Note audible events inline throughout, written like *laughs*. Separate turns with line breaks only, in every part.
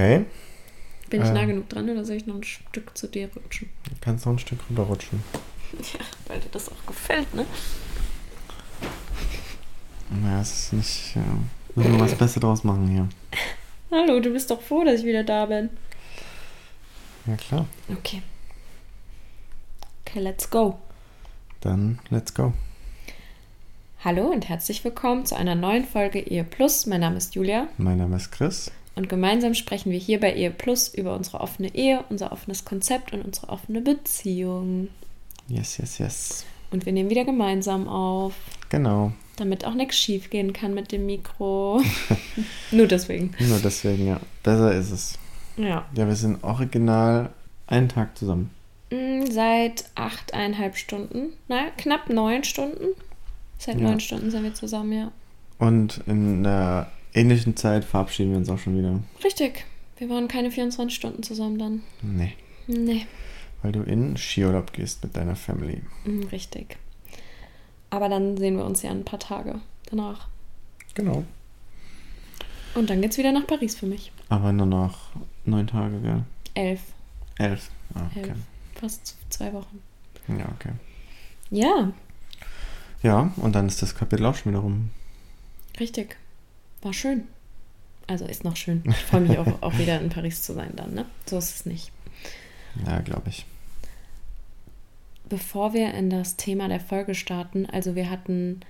Okay,
Bin ich
Ähm.
nah genug dran oder soll ich noch ein Stück zu dir rutschen?
du kannst noch ein Stück rüberrutschen.
Ja, weil dir das auch gefällt, ne?
Naja, es ist nicht. Ja, müssen wir was Besseres draus machen hier.
Hallo, du bist doch froh, dass ich wieder da bin.
Ja, klar.
Okay. Okay, let's go.
Dann let's go.
Hallo und herzlich willkommen zu einer neuen Folge Ehe Plus. Mein Name ist Julia
Mein Name ist Chris.
Und gemeinsam sprechen wir hier bei Ehe Plus über unsere offene Ehe, unser offenes Konzept und unsere offene Beziehung.
Yes, yes, yes.
Und wir nehmen wieder gemeinsam auf,
Genau.
damit auch nichts schief gehen kann mit dem Mikro. *laughs* Nur deswegen.
Nur deswegen, ja. Besser ist es.
Ja.
Ja, wir sind original einen Tag zusammen.
Mm, Seit achteinhalb Stunden, na, knapp neun Stunden. Seit
Ja.
neun Stunden sind wir zusammen, ja.
Und in einer ähnlichen Zeit verabschieden wir uns auch schon wieder.
Richtig. Wir waren keine 24 Stunden zusammen dann.
Nee.
Nee,
Weil du in Skiurlaub gehst mit deiner Family.
mm, richtig. Aber dann sehen wir uns ja in ein paar Tage danach.
Genau.
Und dann geht's wieder nach Paris für mich.
Aber nur noch neun Tage, gell?
Elf.
Elf. Ah, okay.
Elf. Fast zwei Wochen.
Ja, okay.
Ja,
Ja, und dann ist das Kapitel auch schon wieder rum.
richtig. War schön. Also ist noch schön. Ich freue mich auch, *laughs* auch wieder in Paris zu sein dann, ne? So ist es nicht.
Ja, glaube ich.
bevor wir in das Thema der Folge starten, also wir hatten,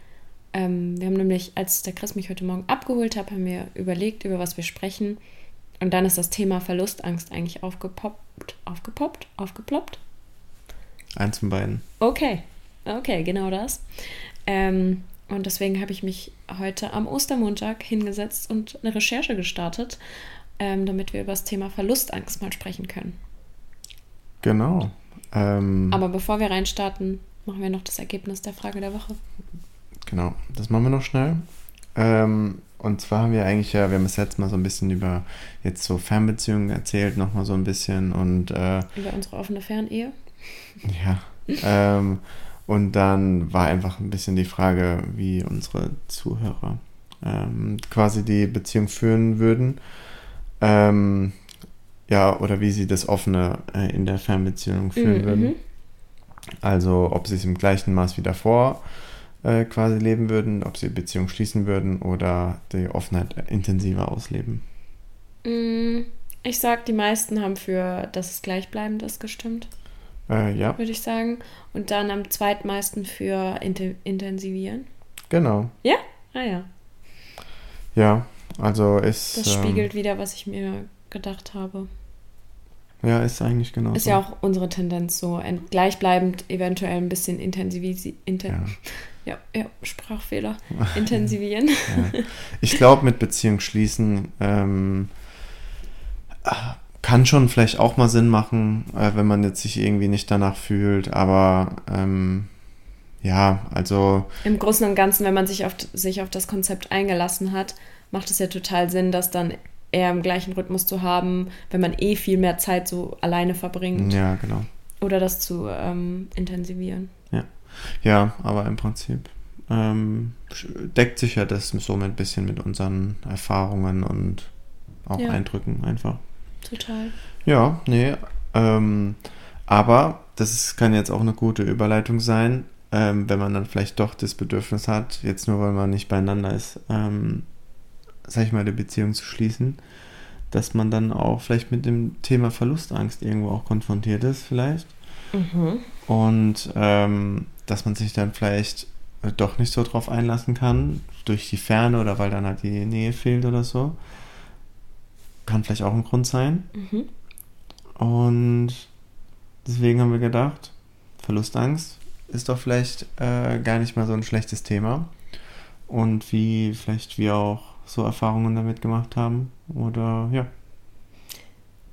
ähm, wir haben nämlich, als der Chris mich heute Morgen abgeholt hat, haben wir überlegt, über was wir sprechen. Und dann ist das Thema Verlustangst eigentlich aufgepoppt, aufgepoppt, aufgeploppt.
Eins von beiden.
Okay, okay, genau das. Ähm, und deswegen habe ich mich heute am Ostermontag hingesetzt und eine Recherche gestartet, ähm, damit wir über das Thema Verlustangst mal sprechen können.
Genau. Ähm,
Aber bevor wir reinstarten, machen wir noch das Ergebnis der Frage der Woche.
genau, das machen wir noch schnell. Ähm, und zwar haben wir eigentlich ja, wir haben es jetzt mal so ein bisschen über jetzt so Fernbeziehungen erzählt, nochmal so ein bisschen und äh,
Über unsere offene Fernehe.
ja. ähm, und dann war einfach ein bisschen die Frage, wie unsere Zuhörer ähm, quasi die Beziehung führen würden. Ähm, ja, oder wie sie das Offene äh, in der Fernbeziehung führen
Mhm,
würden.
mhm.
Also ob sie es im gleichen Maß wie davor äh, quasi leben würden, ob sie die Beziehung schließen würden oder die Offenheit intensiver ausleben.
Mm, Ich sag, die meisten haben für, dass es gleichbleibend ist, gestimmt,
Äh, ja,
würde ich sagen. Und dann am zweitmeisten für inte intensivieren.
genau.
Ja? Ah ja.
Ja, also ist.
Das
ähm,
spiegelt wieder, was ich mir gedacht habe.
Ja, ist eigentlich genau
Ist ja auch unsere Tendenz so. Gleichbleibend, eventuell ein bisschen intensivisieren. Inten *laughs* ja. ja, Sprachfehler. *laughs* Intensivieren.
Ja. Ich glaube, mit *laughs* Beziehung schließen ähm, kann schon vielleicht auch mal Sinn machen, äh, wenn man jetzt sich irgendwie nicht danach fühlt. Aber ähm, ja, also
Im Großen und Ganzen, wenn man sich auf, sich auf das Konzept eingelassen hat, macht es ja total Sinn, das dann eher im gleichen Rhythmus zu haben, wenn man eh viel mehr Zeit so alleine verbringt.
ja, genau.
Oder das zu ähm, intensivieren.
Ja, aber im Prinzip ähm, deckt sich ja das somit ein bisschen mit unseren Erfahrungen und auch
Ja.
Eindrücken einfach.
Total.
Ja, nee. Ähm, aber das ist, kann jetzt auch eine gute Überleitung sein, ähm, wenn man dann vielleicht doch das Bedürfnis hat, jetzt nur weil man nicht beieinander ist, ähm, sag ich mal, die Beziehung zu schließen, dass man dann auch vielleicht mit dem Thema Verlustangst irgendwo auch konfrontiert ist, vielleicht.
Mhm.
Und ähm, dass man sich dann vielleicht doch nicht so drauf einlassen kann, durch die Ferne oder weil dann halt die Nähe fehlt oder so. Kann vielleicht auch ein Grund sein.
Mhm.
Und deswegen haben wir gedacht, Verlustangst ist doch vielleicht äh, gar nicht mal so ein schlechtes Thema. Und wie vielleicht wir auch so Erfahrungen damit gemacht haben. Oder ja.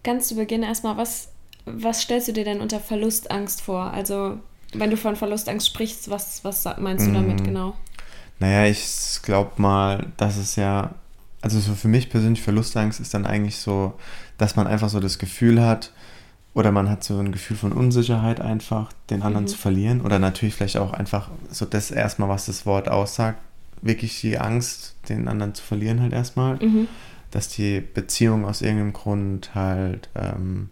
Ganz zu Beginn erstmal, was, was stellst du dir denn unter Verlustangst vor? Also, wenn du von Verlustangst sprichst, was, was meinst du damit
Mm.
genau?
Naja, ich glaube mal, dass es ja, also so für mich persönlich Verlustangst ist dann eigentlich so, dass man einfach so das Gefühl hat, oder man hat so ein Gefühl von Unsicherheit einfach, den anderen
Mhm.
zu verlieren. Oder natürlich vielleicht auch einfach so das erstmal, was das Wort aussagt, wirklich die Angst, den anderen zu verlieren halt erstmal.
Mhm.
Dass die Beziehung aus irgendeinem Grund halt ähm,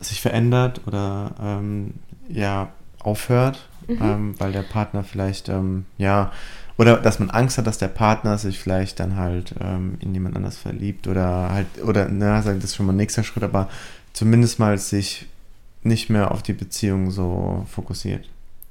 sich verändert oder ähm, ja aufhört,
Mhm.
ähm, weil der Partner vielleicht ähm, ja oder dass man Angst hat, dass der Partner sich vielleicht dann halt ähm, in jemand anders verliebt oder halt oder na, das ist schon mal nächster Schritt, aber zumindest mal sich nicht mehr auf die Beziehung so fokussiert.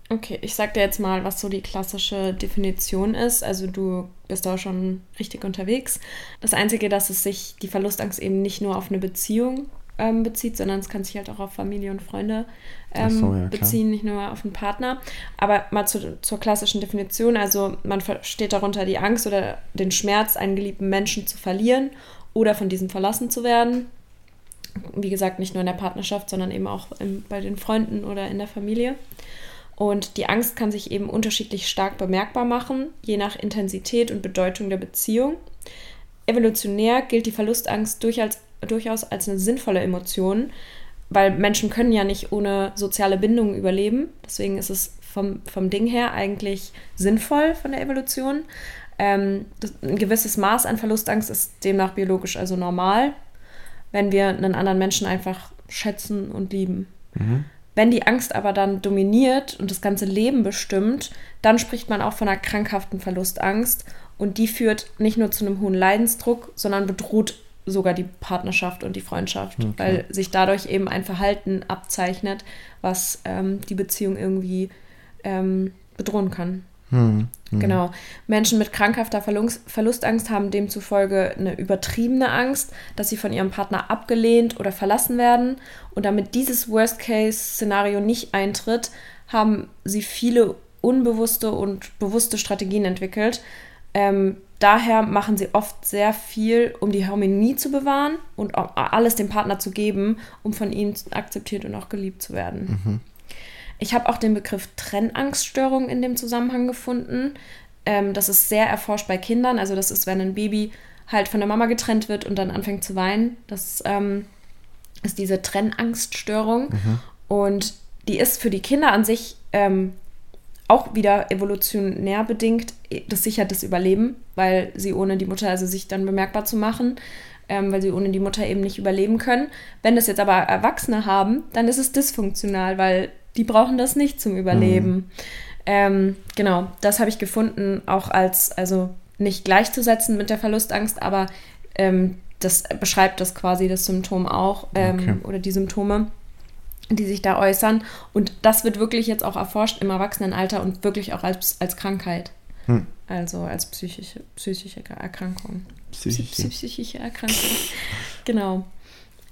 Okay, ich sag dir jetzt mal, was so die klassische Definition ist. Also du bist da schon richtig unterwegs. Das Einzige, dass es sich die Verlustangst eben nicht nur auf eine Beziehung ähm, bezieht, sondern es kann sich halt auch auf Familie und Freunde ähm,
so, ja,
beziehen, nicht nur auf einen Partner. Aber mal zu, zur klassischen Definition. Also man versteht darunter die Angst oder den Schmerz, einen geliebten Menschen zu verlieren oder von diesem verlassen zu werden. Wie gesagt, nicht nur in der Partnerschaft, sondern eben auch im, bei den Freunden oder in der Familie. Und die Angst kann sich eben unterschiedlich stark bemerkbar machen, je nach Intensität und Bedeutung der Beziehung. Evolutionär gilt die Verlustangst durchaus, durchaus als eine sinnvolle Emotion, weil Menschen können ja nicht ohne soziale Bindungen überleben. Deswegen ist es vom, vom Ding her eigentlich sinnvoll von der Evolution. Ähm, das, ein gewisses Maß an Verlustangst ist demnach biologisch also normal, wenn wir einen anderen Menschen einfach schätzen und lieben. Wenn die Angst aber dann dominiert und das ganze Leben bestimmt, dann spricht man auch von einer krankhaften Verlustangst und die führt nicht nur zu einem hohen Leidensdruck, sondern bedroht sogar die Partnerschaft und die Freundschaft,
Okay.
weil sich dadurch eben ein Verhalten abzeichnet, was ähm, die Beziehung irgendwie ähm, bedrohen kann.
Hm.
Genau. Menschen mit krankhafter Verlust, Verlustangst haben demzufolge eine übertriebene Angst, dass sie von ihrem Partner abgelehnt oder verlassen werden. Und damit dieses Worst-Case-Szenario nicht eintritt, haben sie viele unbewusste und bewusste Strategien entwickelt. Ähm, daher machen sie oft sehr viel, um die Harmonie zu bewahren und auch alles dem Partner zu geben, um von ihm akzeptiert und auch geliebt zu werden. Ich habe auch den Begriff Trennangststörung in dem Zusammenhang gefunden. Ähm, das ist sehr erforscht bei Kindern. Also das ist, wenn ein Baby halt von der Mama getrennt wird und dann anfängt zu weinen. Das ähm, ist diese Trennangststörung. Und die ist für die Kinder an sich ähm, auch wieder evolutionär bedingt. Das sichert das Überleben, weil sie ohne die Mutter, also sich dann bemerkbar zu machen, ähm, weil sie ohne die Mutter eben nicht überleben können. Wenn das jetzt aber Erwachsene haben, dann ist es dysfunktional, weil die brauchen das nicht zum Überleben. Ähm, genau, das habe ich gefunden, auch als, also nicht gleichzusetzen mit der Verlustangst, aber ähm, das beschreibt das quasi, das Symptom auch, ähm,
Okay.
oder die Symptome, die sich da äußern. Und das wird wirklich jetzt auch erforscht im Erwachsenenalter und wirklich auch als, als Krankheit.
Hm.
Also als psychische, psychische Erkrankung.
Psychische.
Psychische Erkrankung. genau.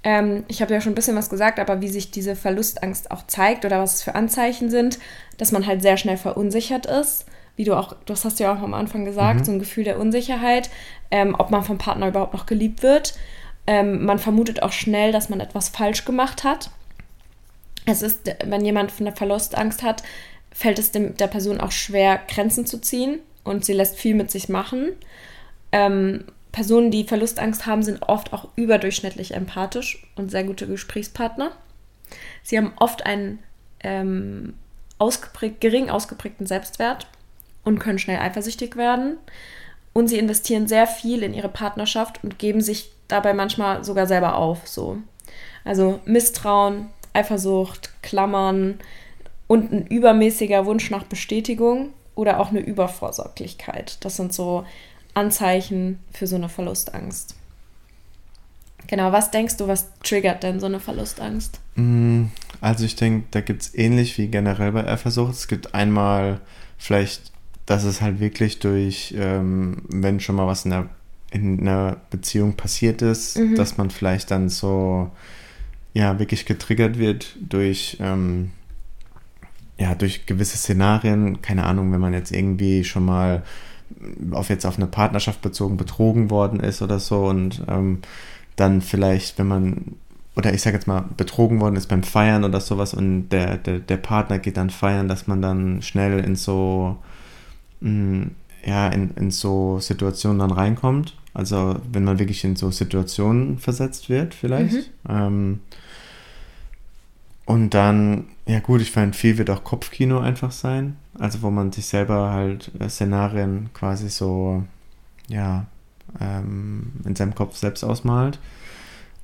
Ähm, ich habe ja schon ein bisschen was gesagt, aber wie sich diese Verlustangst auch zeigt oder was es für Anzeichen sind, dass man halt sehr schnell verunsichert ist. Wie du auch, das hast du ja auch am Anfang gesagt, so ein Gefühl der Unsicherheit, ähm, ob man vom Partner überhaupt noch geliebt wird. Ähm, man vermutet auch schnell, dass man etwas falsch gemacht hat. Es ist, wenn jemand eine Verlustangst hat, fällt es dem, der Person auch schwer, Grenzen zu ziehen und sie lässt viel mit sich machen. Ähm, Personen, die Verlustangst haben, sind oft auch überdurchschnittlich empathisch und sehr gute Gesprächspartner. Sie haben oft einen ähm, ausgeprägt, gering ausgeprägten Selbstwert und können schnell eifersüchtig werden. Und sie investieren sehr viel in ihre Partnerschaft und geben sich dabei manchmal sogar selber auf. So. Also Misstrauen, Eifersucht, Klammern und ein übermäßiger Wunsch nach Bestätigung oder auch eine Übervorsorglichkeit. Das sind so Anzeichen für so eine Verlustangst. Genau, was denkst du, was triggert denn so eine Verlustangst?
Mm, Also ich denke, da gibt es ähnlich wie generell bei Eifersucht. Es gibt einmal vielleicht dass es halt wirklich durch, ähm, wenn schon mal was in der, in einer Beziehung passiert ist,
Mhm.
dass man vielleicht dann so, ja, wirklich getriggert wird durch, ähm, ja, durch gewisse Szenarien, keine Ahnung, wenn man jetzt irgendwie schon mal auf jetzt auf eine Partnerschaft bezogen betrogen worden ist oder so und ähm, dann vielleicht, wenn man, oder ich sage jetzt mal, betrogen worden ist beim Feiern oder sowas und der, der, der Partner geht dann feiern, dass man dann schnell in so, mh, ja, in, in so Situationen dann reinkommt. Also wenn man wirklich in so Situationen versetzt wird, vielleicht. Ähm, und dann, ja gut, ich finde, viel wird auch Kopfkino einfach sein. Also wo man sich selber halt äh, Szenarien quasi so, ja, ähm, in seinem Kopf selbst ausmalt.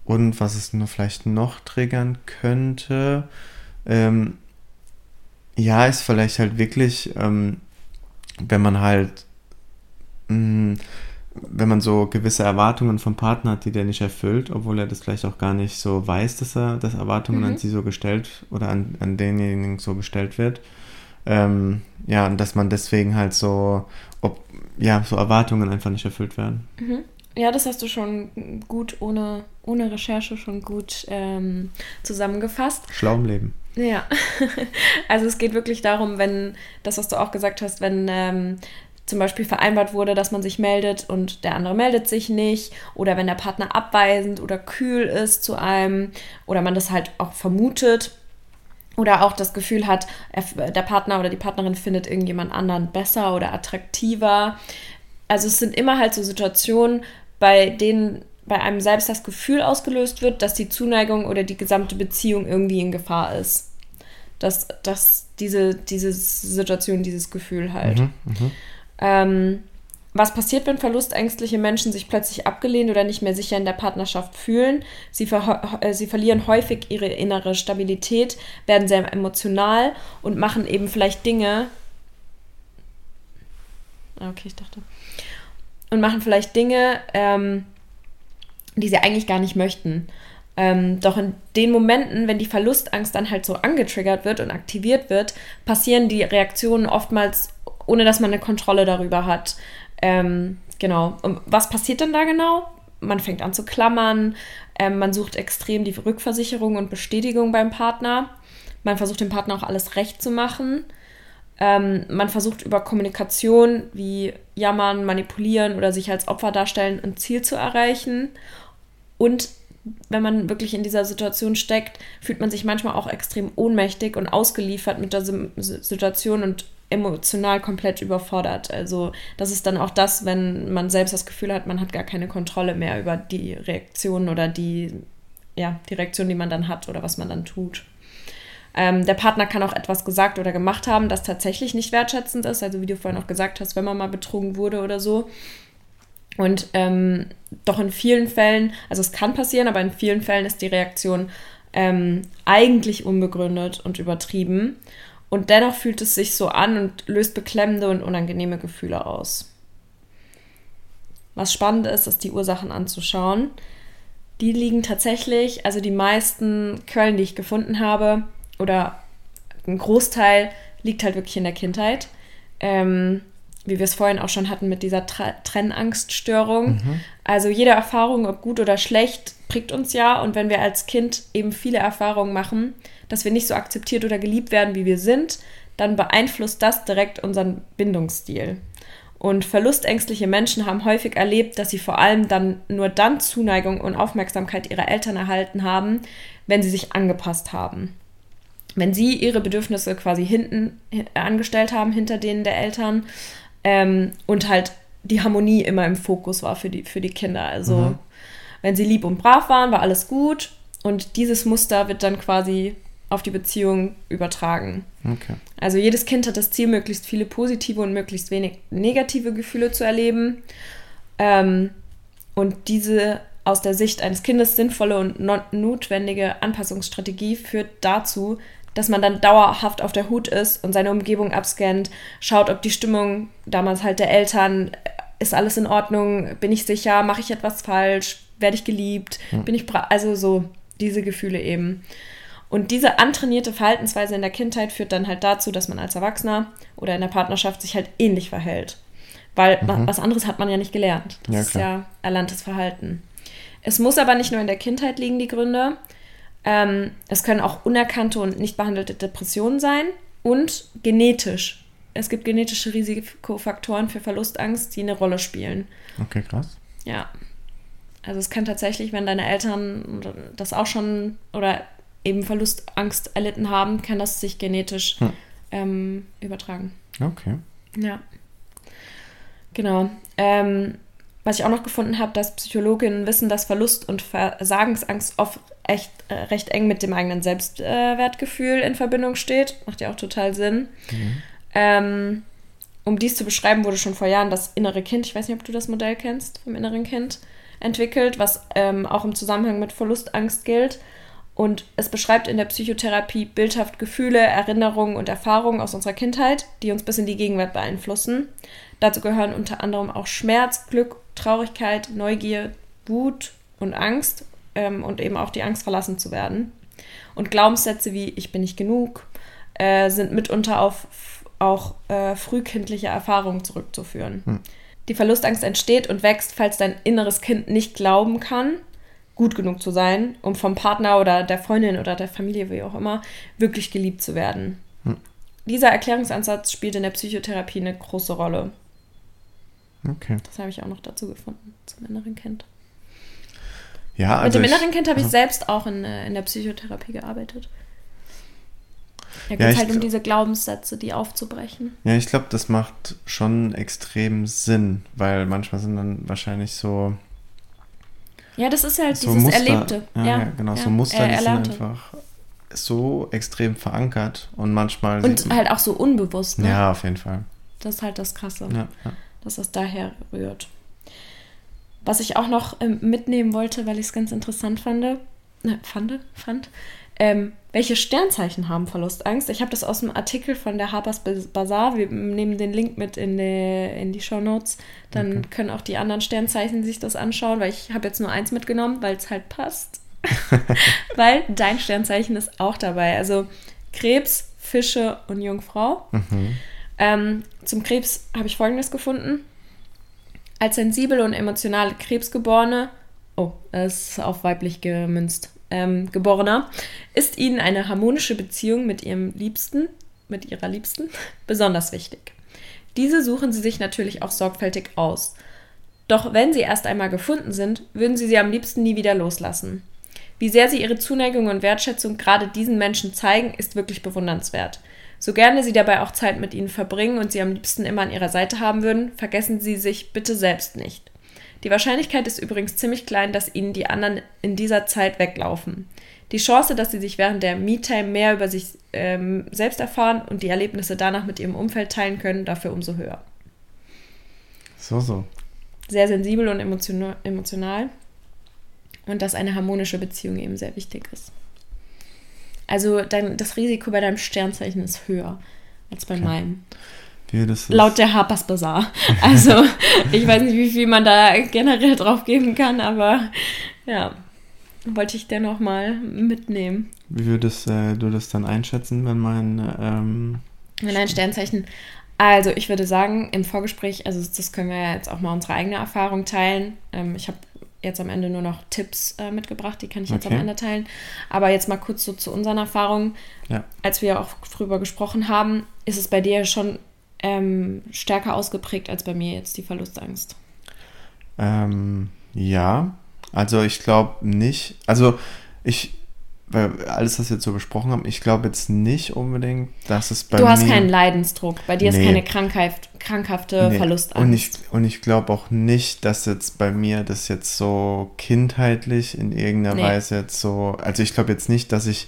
Und was es nur vielleicht noch triggern könnte, ähm, ja, ist vielleicht halt wirklich, ähm, wenn man halt, mh, wenn man so gewisse Erwartungen vom Partner hat, die der nicht erfüllt, obwohl er das vielleicht auch gar nicht so weiß, dass er, dass Erwartungen an sie so gestellt oder an, an denjenigen so gestellt wird. Ähm, ja, und dass man deswegen halt so, ob, ja, so Erwartungen einfach nicht erfüllt werden.
Ja, das hast du schon gut ohne, ohne Recherche schon gut ähm, zusammengefasst.
Schlau im Leben.
Ja, *laughs* also es geht wirklich darum, wenn, das, was du auch gesagt hast, wenn ähm, zum Beispiel vereinbart wurde, dass man sich meldet und der andere meldet sich nicht oder wenn der Partner abweisend oder kühl ist zu einem oder man das halt auch vermutet oder auch das Gefühl hat, er, der Partner oder die Partnerin findet irgendjemand anderen besser oder attraktiver. Also es sind immer halt so Situationen, bei denen bei einem selbst das Gefühl ausgelöst wird, dass die Zuneigung oder die gesamte Beziehung irgendwie in Gefahr ist. Dass, dass diese, diese Situation, dieses Gefühl halt. Ähm, was passiert, wenn verlustängstliche Menschen sich plötzlich abgelehnt oder nicht mehr sicher in der Partnerschaft fühlen? Sie, ver äh, sie verlieren häufig ihre innere Stabilität, werden sehr emotional und machen eben vielleicht Dinge. Ah, Okay, ich dachte. Und machen vielleicht Dinge, ähm, die sie eigentlich gar nicht möchten. Ähm, doch in den Momenten, wenn die Verlustangst dann halt so angetriggert wird und aktiviert wird, passieren die Reaktionen oftmals, ohne dass man eine Kontrolle darüber hat. Ähm, genau. Und was passiert denn da genau? Man fängt an zu klammern, ähm, man sucht extrem die Rückversicherung und Bestätigung beim Partner. Man versucht dem Partner auch alles recht zu machen. Ähm, man versucht über Kommunikation wie jammern, manipulieren oder sich als Opfer darstellen, ein Ziel zu erreichen. Und wenn man wirklich in dieser Situation steckt, fühlt man sich manchmal auch extrem ohnmächtig und ausgeliefert mit der Situation und emotional komplett überfordert. Also das ist dann auch das, wenn man selbst das Gefühl hat, man hat gar keine Kontrolle mehr über die Reaktion oder die, ja, die Reaktion, die man dann hat oder was man dann tut. Ähm, der Partner kann auch etwas gesagt oder gemacht haben, das tatsächlich nicht wertschätzend ist. Also wie du vorhin auch gesagt hast, wenn man mal betrogen wurde oder so. Und ähm, doch in vielen Fällen, also es kann passieren, aber in vielen Fällen ist die Reaktion ähm, eigentlich unbegründet und übertrieben. Und dennoch fühlt es sich so an und löst beklemmende und unangenehme Gefühle aus. Was spannend ist, ist die Ursachen anzuschauen. Die liegen tatsächlich, also die meisten Quellen, die ich gefunden habe, oder ein Großteil liegt halt wirklich in der Kindheit. Ähm, wie wir es vorhin auch schon hatten mit dieser Tra Trennangststörung. Also jede Erfahrung, ob gut oder schlecht, prägt uns ja. Und wenn wir als Kind eben viele Erfahrungen machen, dass wir nicht so akzeptiert oder geliebt werden, wie wir sind, dann beeinflusst das direkt unseren Bindungsstil. Und verlustängstliche Menschen haben häufig erlebt, dass sie vor allem dann nur dann Zuneigung und Aufmerksamkeit ihrer Eltern erhalten haben, wenn sie sich angepasst haben. Wenn sie ihre Bedürfnisse quasi hinten hi- angestellt haben, hinter denen der Eltern, ähm, und halt die Harmonie immer im Fokus war für die, für die Kinder. Also wenn sie lieb und brav waren, war alles gut. Und dieses Muster wird dann quasi auf die Beziehung übertragen.
Okay.
Also jedes Kind hat das Ziel, möglichst viele positive und möglichst wenig negative Gefühle zu erleben. Ähm, und diese aus der Sicht eines Kindes sinnvolle und no- notwendige Anpassungsstrategie führt dazu, dass man dann dauerhaft auf der Hut ist und seine Umgebung abscannt, schaut, ob die Stimmung damals halt der Eltern, äh, ist alles in Ordnung, bin ich sicher, mache ich etwas falsch, werde ich geliebt, bin ich bra also so diese Gefühle eben. Und diese antrainierte Verhaltensweise in der Kindheit führt dann halt dazu, dass man als Erwachsener oder in der Partnerschaft sich halt ähnlich verhält. Weil mhm. was anderes hat man ja nicht gelernt. Das ja, ist ja erlerntes Verhalten. Es muss aber nicht nur in der Kindheit liegen, die Gründe. Ähm, es können auch unerkannte und nicht behandelte Depressionen sein und genetisch. Es gibt genetische Risikofaktoren für Verlustangst, die eine Rolle spielen.
Okay, krass.
Ja. Also es kann tatsächlich, wenn deine Eltern das auch schon oder eben Verlustangst erlitten haben, kann das sich genetisch hm. ähm, übertragen.
Okay.
Ja. Genau. Ähm, was ich auch noch gefunden habe, dass Psychologinnen wissen, dass Verlust und Versagensangst oft echt äh, recht eng mit dem eigenen Selbstwertgefühl äh, in Verbindung steht. Macht ja auch total Sinn. Mhm. Ähm, um dies zu beschreiben, wurde schon vor Jahren das innere Kind, ich weiß nicht, ob du das Modell kennst, vom inneren Kind, entwickelt, was ähm, auch im Zusammenhang mit Verlustangst gilt. Und es beschreibt in der Psychotherapie bildhaft Gefühle, Erinnerungen und Erfahrungen aus unserer Kindheit, die uns bis in die Gegenwart beeinflussen. Dazu gehören unter anderem auch Schmerz, Glück, Traurigkeit, Neugier, Wut und Angst ähm, und eben auch die Angst, verlassen zu werden. Und Glaubenssätze wie ich bin nicht genug äh, sind mitunter auf auch äh, frühkindliche Erfahrungen zurückzuführen. Hm. Die Verlustangst entsteht und wächst, falls dein inneres Kind nicht glauben kann, gut genug zu sein, um vom Partner oder der Freundin oder der Familie, wie auch immer, wirklich geliebt zu werden. Hm. Dieser Erklärungsansatz spielt in der Psychotherapie eine große Rolle.
Okay.
Das habe ich auch noch dazu gefunden, zum inneren Kind.
Ja,
also Mit dem inneren Kind habe ich selbst auch in, äh, in der Psychotherapie gearbeitet. Da geht es ja, halt um diese Glaubenssätze, die aufzubrechen.
Ja, ich glaube, das macht schon extrem Sinn, weil manchmal sind dann wahrscheinlich so
ja, das ist halt so dieses Muster, Erlebte.
Ja, ja, ja genau, ja, so Muster, die sind einfach so extrem verankert und manchmal.
Und halt auch so unbewusst, ne?
Ja, auf jeden Fall.
Das ist halt das Krasse, ja, dass das daher rührt. Was ich auch noch ähm, mitnehmen wollte, weil ich es ganz interessant fand, äh, fand, fand ähm, welche Sternzeichen haben Verlustangst? Ich habe das aus dem Artikel von der Harper's Bazaar. Wir nehmen den Link mit in die, in die Show Notes. Dann okay. können auch die anderen Sternzeichen sich das anschauen, weil ich habe jetzt nur eins mitgenommen, weil es halt passt. *laughs* weil dein Sternzeichen ist auch dabei. Also Krebs, Fische und Jungfrau. Mhm. Ähm, zum Krebs habe ich Folgendes gefunden. Als sensibel und emotionale Krebsgeborene, oh, das ist auf weiblich gemünzt, ähm, Geborener, ist ihnen eine harmonische Beziehung mit ihrem Liebsten, mit ihrer Liebsten, *laughs* besonders wichtig. Diese suchen sie sich natürlich auch sorgfältig aus. Doch wenn sie erst einmal gefunden sind, würden sie sie am liebsten nie wieder loslassen. Wie sehr sie ihre Zuneigung und Wertschätzung gerade diesen Menschen zeigen, ist wirklich bewundernswert. So gerne sie dabei auch Zeit mit ihnen verbringen und sie am liebsten immer an ihrer Seite haben würden, vergessen sie sich bitte selbst nicht. Die Wahrscheinlichkeit ist übrigens ziemlich klein, dass ihnen die anderen in dieser Zeit weglaufen. Die Chance, dass sie sich während der Me-Time mehr über sich ähm, selbst erfahren und die Erlebnisse danach mit ihrem Umfeld teilen können, dafür umso höher.
So, so.
Sehr sensibel und emotional. Und dass eine harmonische Beziehung eben sehr wichtig ist. Also dein, das Risiko bei deinem Sternzeichen ist höher als bei okay. meinem.
Ist.
Laut der Harper's Bazaar. *laughs* Also, ich weiß nicht, wie viel man da generell drauf geben kann, aber ja, wollte ich dennoch mal mitnehmen.
Wie würdest äh, du das dann einschätzen, wenn mein. Ähm,
wenn ein Sternzeichen. Also, ich würde sagen, im Vorgespräch, also das können wir ja jetzt auch mal unsere eigene Erfahrung teilen. Ähm, ich habe jetzt am Ende nur noch Tipps äh, mitgebracht, die kann ich jetzt okay. am Ende teilen. Aber jetzt mal kurz so zu unseren Erfahrungen.
Ja.
Als wir auch drüber gesprochen haben, ist es bei dir schon ähm, stärker ausgeprägt als bei mir jetzt die Verlustangst?
Ähm, ja, also ich glaube nicht, also ich, weil alles, was wir jetzt so besprochen haben, ich glaube jetzt nicht unbedingt, dass es bei mir...
Du hast keinen Leidensdruck, bei dir nee. ist keine Krankheit, krankhafte nee. Verlustangst.
Und ich, und ich glaube auch nicht, dass jetzt bei mir das jetzt so kindheitlich in irgendeiner nee. Weise jetzt so, also ich glaube jetzt nicht, dass ich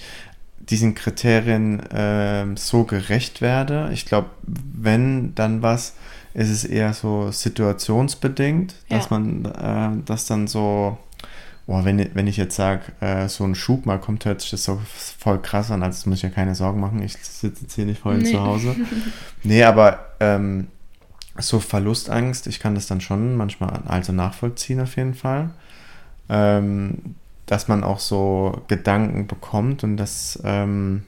diesen Kriterien äh, so gerecht werde. Ich glaube, wenn dann was, ist es eher so situationsbedingt, ja. dass man äh, das dann so, boah, wenn, wenn ich jetzt sage, äh, so ein Schub mal kommt, hört sich das so voll krass an, also muss ich ja keine Sorgen machen, ich sitze jetzt hier nicht voll nee. zu Hause. *laughs* nee, aber ähm, so Verlustangst, ich kann das dann schon manchmal also nachvollziehen auf jeden Fall. Ähm, dass man auch so Gedanken bekommt und dass, ähm,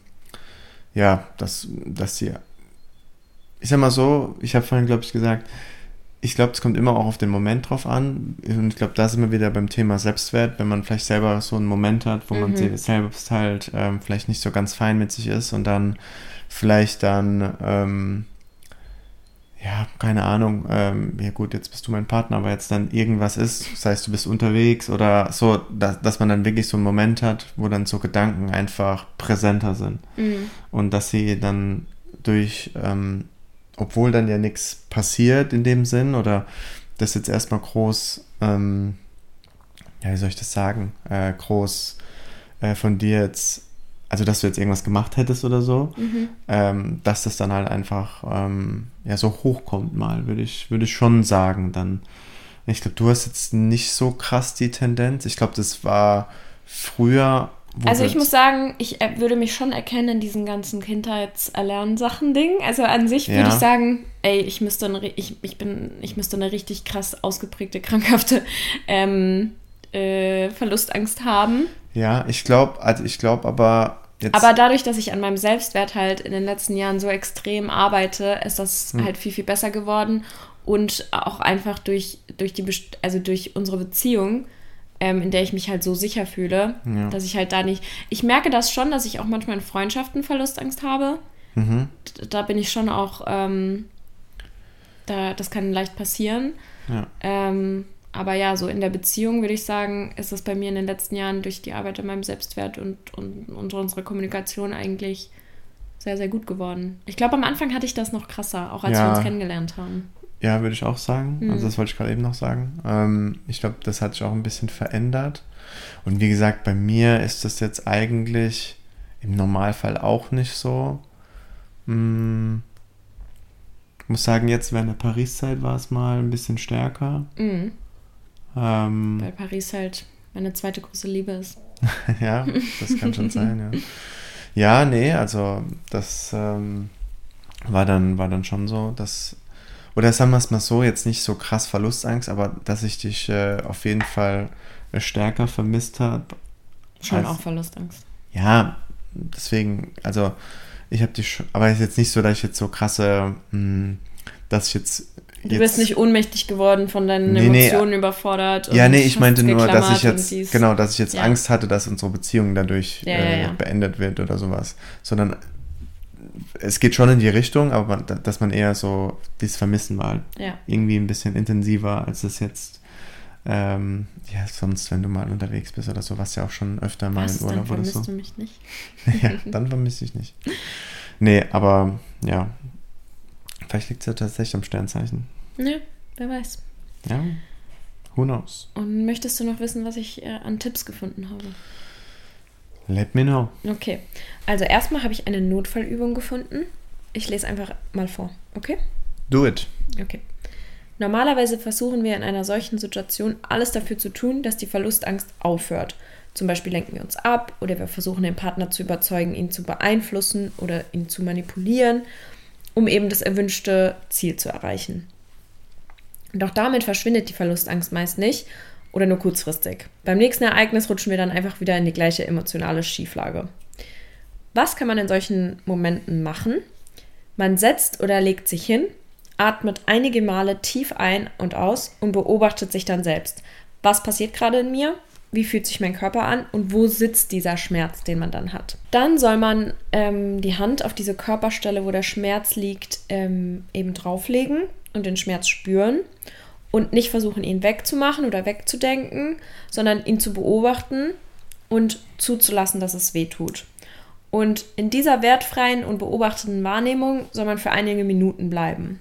ja, dass, dass sie, ich sag mal so, ich habe vorhin, glaube ich, gesagt, ich glaube, es kommt immer auch auf den Moment drauf an. Und ich glaube, da sind wir wieder beim Thema Selbstwert, wenn man vielleicht selber so einen Moment hat, wo mhm. man sich selbst halt ähm, vielleicht nicht so ganz fein mit sich ist und dann vielleicht dann, ähm, ja, keine Ahnung, ähm, ja gut, jetzt bist du mein Partner, aber jetzt dann irgendwas ist, das heißt, du bist unterwegs oder so, dass, dass man dann wirklich so einen Moment hat, wo dann so Gedanken einfach präsenter sind. Mhm. Und dass sie dann durch, ähm, obwohl dann ja nichts passiert in dem Sinn oder das jetzt erstmal groß, ähm, ja, wie soll ich das sagen, äh, groß äh, von dir jetzt also dass du jetzt irgendwas gemacht hättest oder so, mhm. ähm, dass das dann halt einfach ähm, ja so hochkommt mal, würde ich, würde ich schon sagen. Dann, ich glaube, du hast jetzt nicht so krass die Tendenz. Ich glaube, das war früher.
Also ich muss sagen, ich äh, würde mich schon erkennen in diesen ganzen Kindheitserlernsachen-Ding. Also an sich würde ja. ich sagen, ey, ich müsste eine, ich, ich bin, ich müsste eine richtig krass ausgeprägte, krankhafte ähm, äh, Verlustangst haben.
Ja, ich glaube, also ich glaube aber
Jetzt. Aber dadurch, dass ich an meinem Selbstwert halt in den letzten Jahren so extrem arbeite, ist das hm. halt viel, viel besser geworden. Und auch einfach durch, durch, die, also durch unsere Beziehung, ähm, in der ich mich halt so sicher fühle, ja. dass ich halt da nicht. Ich merke das schon, dass ich auch manchmal in Freundschaften Verlustangst habe. Mhm. Da bin ich schon auch. Ähm, da, das kann leicht passieren. Ja. Ähm, aber ja, so in der Beziehung würde ich sagen, ist es bei mir in den letzten Jahren durch die Arbeit an meinem Selbstwert und, und, und unsere Kommunikation eigentlich sehr, sehr gut geworden. Ich glaube, am Anfang hatte ich das noch krasser, auch als ja. wir uns kennengelernt haben.
Ja, würde ich auch sagen. Mhm. Also das wollte ich gerade eben noch sagen. Ähm, ich glaube, das hat sich auch ein bisschen verändert. Und wie gesagt, bei mir ist das jetzt eigentlich im Normalfall auch nicht so. Hm, ich muss sagen, jetzt während der Paris-Zeit war es mal ein bisschen stärker. Mhm.
Ähm, Weil Paris halt meine zweite große Liebe ist. *laughs*
ja, das kann schon sein, ja. *laughs* Ja, nee, also das ähm, war, dann, war dann schon so, dass, oder sagen wir es mal so, jetzt nicht so krass Verlustangst, aber dass ich dich äh, auf jeden Fall äh, stärker vermisst habe.
Schon als, auch Verlustangst.
Ja, deswegen, also ich habe dich, aber es ist jetzt nicht so, dass ich jetzt so krasse, mh, hm, dass ich jetzt
Du bist nicht ohnmächtig geworden von deinen nee, Emotionen nee, überfordert.
Ja, nee, ich meinte nur, dass ich jetzt, genau, dass ich jetzt ja. Angst hatte, dass unsere Beziehung dadurch ja, äh, beendet wird oder sowas. Sondern es geht schon in die Richtung, aber man, dass man eher so dieses Vermissen war. Ja. Irgendwie ein bisschen intensiver, als es jetzt, ähm, ja, sonst, wenn du mal unterwegs bist oder so, was ja auch schon öfter mal Was, in Urlaub oder so. Dann vermisst du mich nicht. *laughs* ja, dann vermisse ich nicht. Nee, aber ja, Vielleicht liegt es ja tatsächlich am Sternzeichen.
Ja, wer weiß.
Ja, who knows.
Und möchtest du noch wissen, was ich äh, an Tipps gefunden habe?
Let me know.
Okay, also erstmal habe ich eine Notfallübung gefunden. Ich lese einfach mal vor, okay?
Do it.
Okay. Normalerweise versuchen wir in einer solchen Situation alles dafür zu tun, dass die Verlustangst aufhört. Zum Beispiel lenken wir uns ab oder wir versuchen den Partner zu überzeugen, ihn zu beeinflussen oder ihn zu manipulieren um eben das erwünschte Ziel zu erreichen. Doch damit verschwindet die Verlustangst meist nicht oder nur kurzfristig. Beim nächsten Ereignis rutschen wir dann einfach wieder in die gleiche emotionale Schieflage. Was kann man in solchen Momenten machen? Man setzt oder legt sich hin, atmet einige Male tief ein und aus und beobachtet sich dann selbst. Was passiert gerade in mir? Wie fühlt sich mein Körper an und wo sitzt dieser Schmerz, den man dann hat. Dann soll man ähm, die Hand auf diese Körperstelle, wo der Schmerz liegt, ähm, eben drauflegen und den Schmerz spüren und nicht versuchen, ihn wegzumachen oder wegzudenken, sondern ihn zu beobachten und zuzulassen, dass es weh tut. Und in dieser wertfreien und beobachtenden Wahrnehmung soll man für einige Minuten bleiben.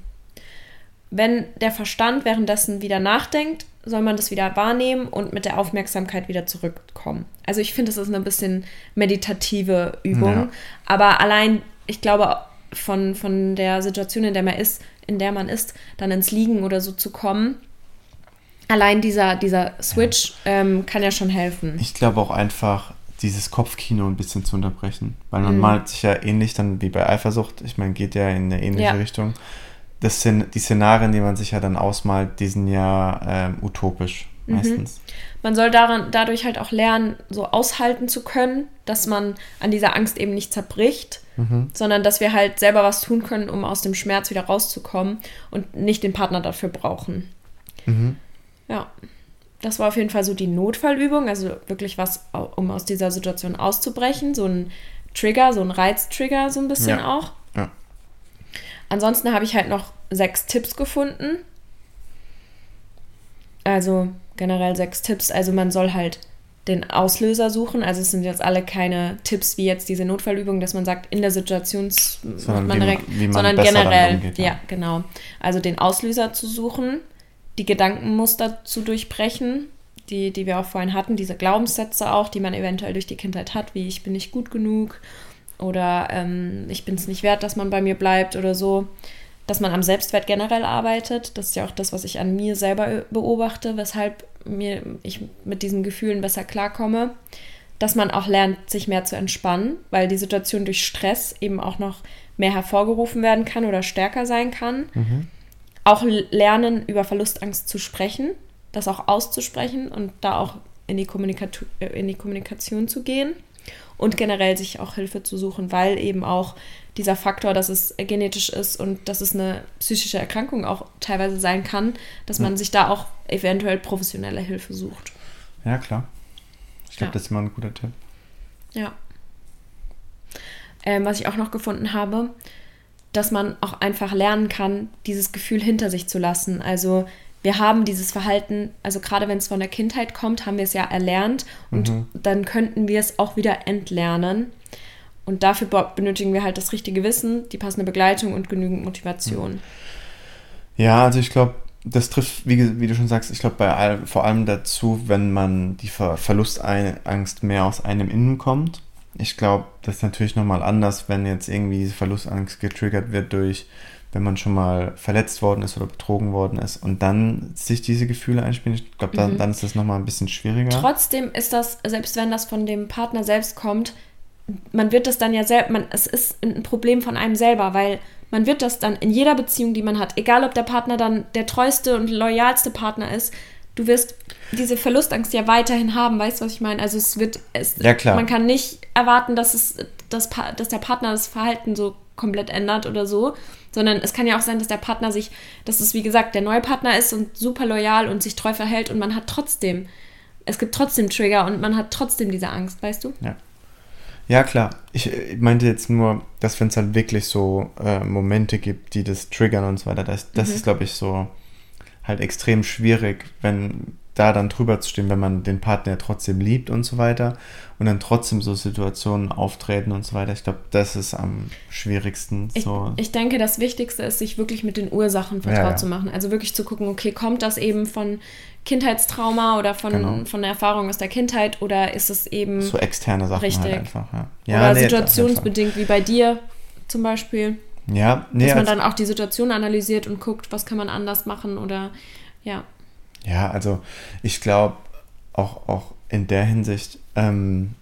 Wenn der Verstand währenddessen wieder nachdenkt, soll man das wieder wahrnehmen und mit der Aufmerksamkeit wieder zurückkommen. Also ich finde, das ist eine bisschen meditative Übung. Ja. Aber allein, ich glaube, von, von der Situation, in der man ist, in der man ist, dann ins Liegen oder so zu kommen, allein dieser, dieser Switch ja. Ähm, kann ja schon helfen.
Ich glaube auch einfach, dieses Kopfkino ein bisschen zu unterbrechen. Weil man mhm. malt sich ja ähnlich dann wie bei Eifersucht. Ich meine, geht ja in eine ähnliche ja. Richtung das sind die Szenarien, die man sich ja dann ausmalt, die sind ja ähm, utopisch. meistens.
Man soll daran, dadurch halt auch lernen, so aushalten zu können, dass man an dieser Angst eben nicht zerbricht, sondern dass wir halt selber was tun können, um aus dem Schmerz wieder rauszukommen und nicht den Partner dafür brauchen. Ja, das war auf jeden Fall so die Notfallübung, also wirklich was, um aus dieser Situation auszubrechen, so ein Trigger, so ein Reiztrigger so ein bisschen
Ja.
auch. Ansonsten habe ich halt noch sechs Tipps gefunden. Also generell sechs Tipps. Also man soll halt den Auslöser suchen. Also es sind jetzt alle keine Tipps wie jetzt diese Notfallübung, dass man sagt, in der Situation
Sondern
man
wie
direkt,
wie man
sondern generell.
umgeht, ja.
ja, genau. Also den Auslöser zu suchen, die Gedankenmuster zu durchbrechen, die, die wir auch vorhin hatten, diese Glaubenssätze auch, die man eventuell durch die Kindheit hat, wie ich bin nicht gut genug oder ähm, ich bin es nicht wert, dass man bei mir bleibt oder so. Dass man am Selbstwert generell arbeitet, das ist ja auch das, was ich an mir selber beobachte, weshalb mir, ich mit diesen Gefühlen besser klarkomme. Dass man auch lernt, sich mehr zu entspannen, weil die Situation durch Stress eben auch noch mehr hervorgerufen werden kann oder stärker sein kann. Auch l- lernen, über Verlustangst zu sprechen, das auch auszusprechen und da auch in die, Kommunikatu äh, in die Kommunikation zu gehen und generell sich auch Hilfe zu suchen, weil eben auch dieser Faktor, dass es genetisch ist und dass es eine psychische Erkrankung auch teilweise sein kann, dass man sich da auch eventuell professionelle Hilfe sucht.
Ja, klar. Ich glaube,
Ja.
das ist immer ein guter Tipp.
Ja. Ähm, was ich auch noch gefunden habe, dass man auch einfach lernen kann, dieses Gefühl hinter sich zu lassen. Also wir haben dieses Verhalten, also gerade wenn es von der Kindheit kommt, haben wir es ja erlernt und dann könnten wir es auch wieder entlernen. Und dafür be- benötigen wir halt das richtige Wissen, die passende Begleitung und genügend Motivation.
Ja, also ich glaube, das trifft, wie, wie du schon sagst, ich glaube, bei all, vor allem dazu, wenn man die Ver Verlustangst mehr aus einem Innen kommt. Ich glaube, das ist natürlich nochmal anders, wenn jetzt irgendwie diese Verlustangst getriggert wird durch, wenn man schon mal verletzt worden ist oder betrogen worden ist und dann sich diese Gefühle einspielen. Ich glaube, dann, dann ist das nochmal ein bisschen schwieriger.
Trotzdem ist das, selbst wenn das von dem Partner selbst kommt, man wird das dann ja selbst, man, es ist ein Problem von einem selber, weil man wird das dann in jeder Beziehung, die man hat, egal ob der Partner dann der treueste und loyalste Partner ist, du wirst diese Verlustangst ja weiterhin haben, weißt du, was ich meine? Also es wird, es,
Ja, klar.
man kann nicht erwarten, dass es, das, Pa- dass der Partner das Verhalten so komplett ändert oder so, sondern es kann ja auch sein, dass der Partner sich, dass es wie gesagt der neue Partner ist und super loyal und sich treu verhält und man hat trotzdem, es gibt trotzdem Trigger und man hat trotzdem diese Angst, weißt du?
Ja. Ja, klar. Ich äh, meinte jetzt nur, dass wenn es halt wirklich so äh, Momente gibt, die das triggern und so weiter, das, das ist, glaube ich, so halt extrem schwierig, wenn da dann drüber zu stehen, wenn man den Partner trotzdem liebt und so weiter und dann trotzdem so Situationen auftreten und so weiter. Ich glaube, das ist am schwierigsten.
Ich,
so.
ich denke, das Wichtigste ist, sich wirklich mit den Ursachen vertraut
Ja, ja.
zu machen. Also wirklich zu gucken, okay, kommt das eben von Kindheitstrauma oder von,
Genau.
von der Erfahrung aus der Kindheit oder ist es eben
so externe Sachen
Richtig.
halt einfach. Ja,
oder
nee,
situationsbedingt wie bei dir zum Beispiel.
Ja, nee,
dass man
als-
dann auch die Situation analysiert und guckt, was kann man anders machen oder ja.
Ja, also ich glaube auch, auch in der Hinsicht, ähm,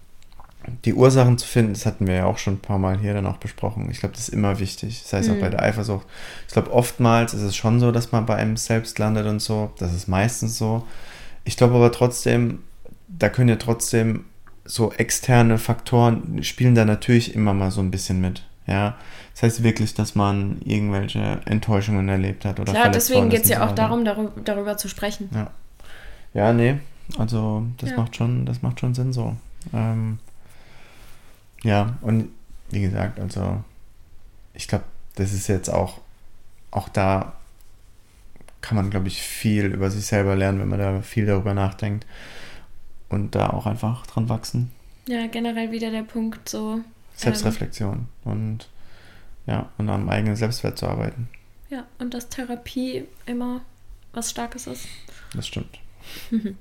die Ursachen zu finden, das hatten wir ja auch schon ein paar Mal hier dann auch besprochen. Ich glaube, das ist immer wichtig. Das heißt auch bei der Eifersucht. Ich glaube, oftmals ist es schon so, dass man bei einem selbst landet und so. Das ist meistens so. Ich glaube aber trotzdem, da können ja trotzdem so externe Faktoren spielen da natürlich immer mal so ein bisschen mit. Ja, das heißt wirklich, dass man irgendwelche Enttäuschungen erlebt hat oder
Klar, deswegen geht es ja auch darum, darüber, darüber zu sprechen.
Ja. Ja, nee. Also das
Ja.
macht schon, das macht schon Sinn so. Ähm, ja, und wie gesagt, also ich glaube, das ist jetzt auch, auch da kann man, glaube ich, viel über sich selber lernen, wenn man da viel darüber nachdenkt und da auch einfach dran wachsen.
Ja, generell wieder der Punkt so.
Selbstreflexion und ja, und am eigenen Selbstwert zu arbeiten.
Ja, und dass Therapie immer was Starkes ist.
Das stimmt. *laughs*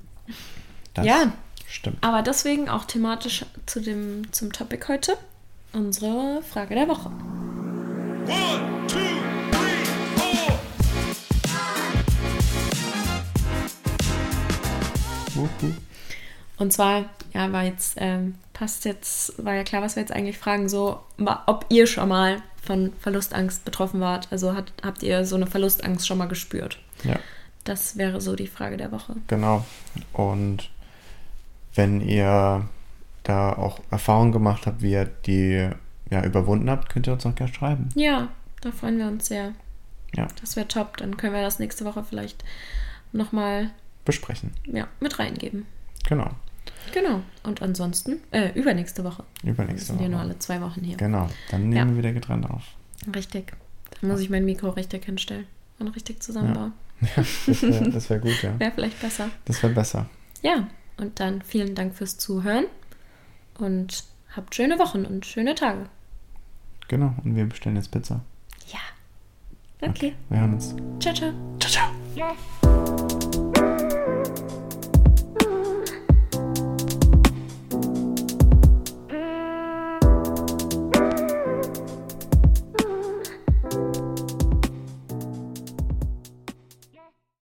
Das
Ja.
Stimmt.
Aber deswegen auch thematisch zu dem, zum Topic heute unsere Frage der Woche.
One, two, three, four.
Wuhu.
Und zwar, ja, war jetzt, ähm, passt jetzt, war ja klar, was wir jetzt eigentlich fragen, so, ob ihr schon mal von Verlustangst betroffen wart. Also hat, habt ihr so eine Verlustangst schon mal gespürt?
Ja.
Das wäre so die Frage der Woche.
Genau. Und wenn ihr da auch Erfahrungen gemacht habt, wie ihr die ja, überwunden habt, könnt ihr uns auch gerne schreiben.
Ja, da freuen wir uns sehr.
Ja,
Das wäre top. Dann können wir das nächste Woche vielleicht nochmal
besprechen.
ja, mit reingeben.
Genau.
Genau. Und ansonsten, äh, übernächste Woche. Wir
Übernächste
sind ja nur
Woche.
alle zwei Wochen hier.
Genau. Dann nehmen
Ja.
wir wieder getrennt auf.
Richtig. Dann muss ich mein Mikro richtig hinstellen und richtig zusammenbauen.
Das wäre *laughs* wär gut, ja.
Wäre vielleicht besser.
Das wäre besser.
Ja, und dann vielen Dank fürs Zuhören und habt schöne Wochen und schöne Tage.
Genau. Und wir bestellen jetzt Pizza.
Ja. Okay.
Wir hören uns.
Ciao, ciao.
Ciao, ciao.
Yeah.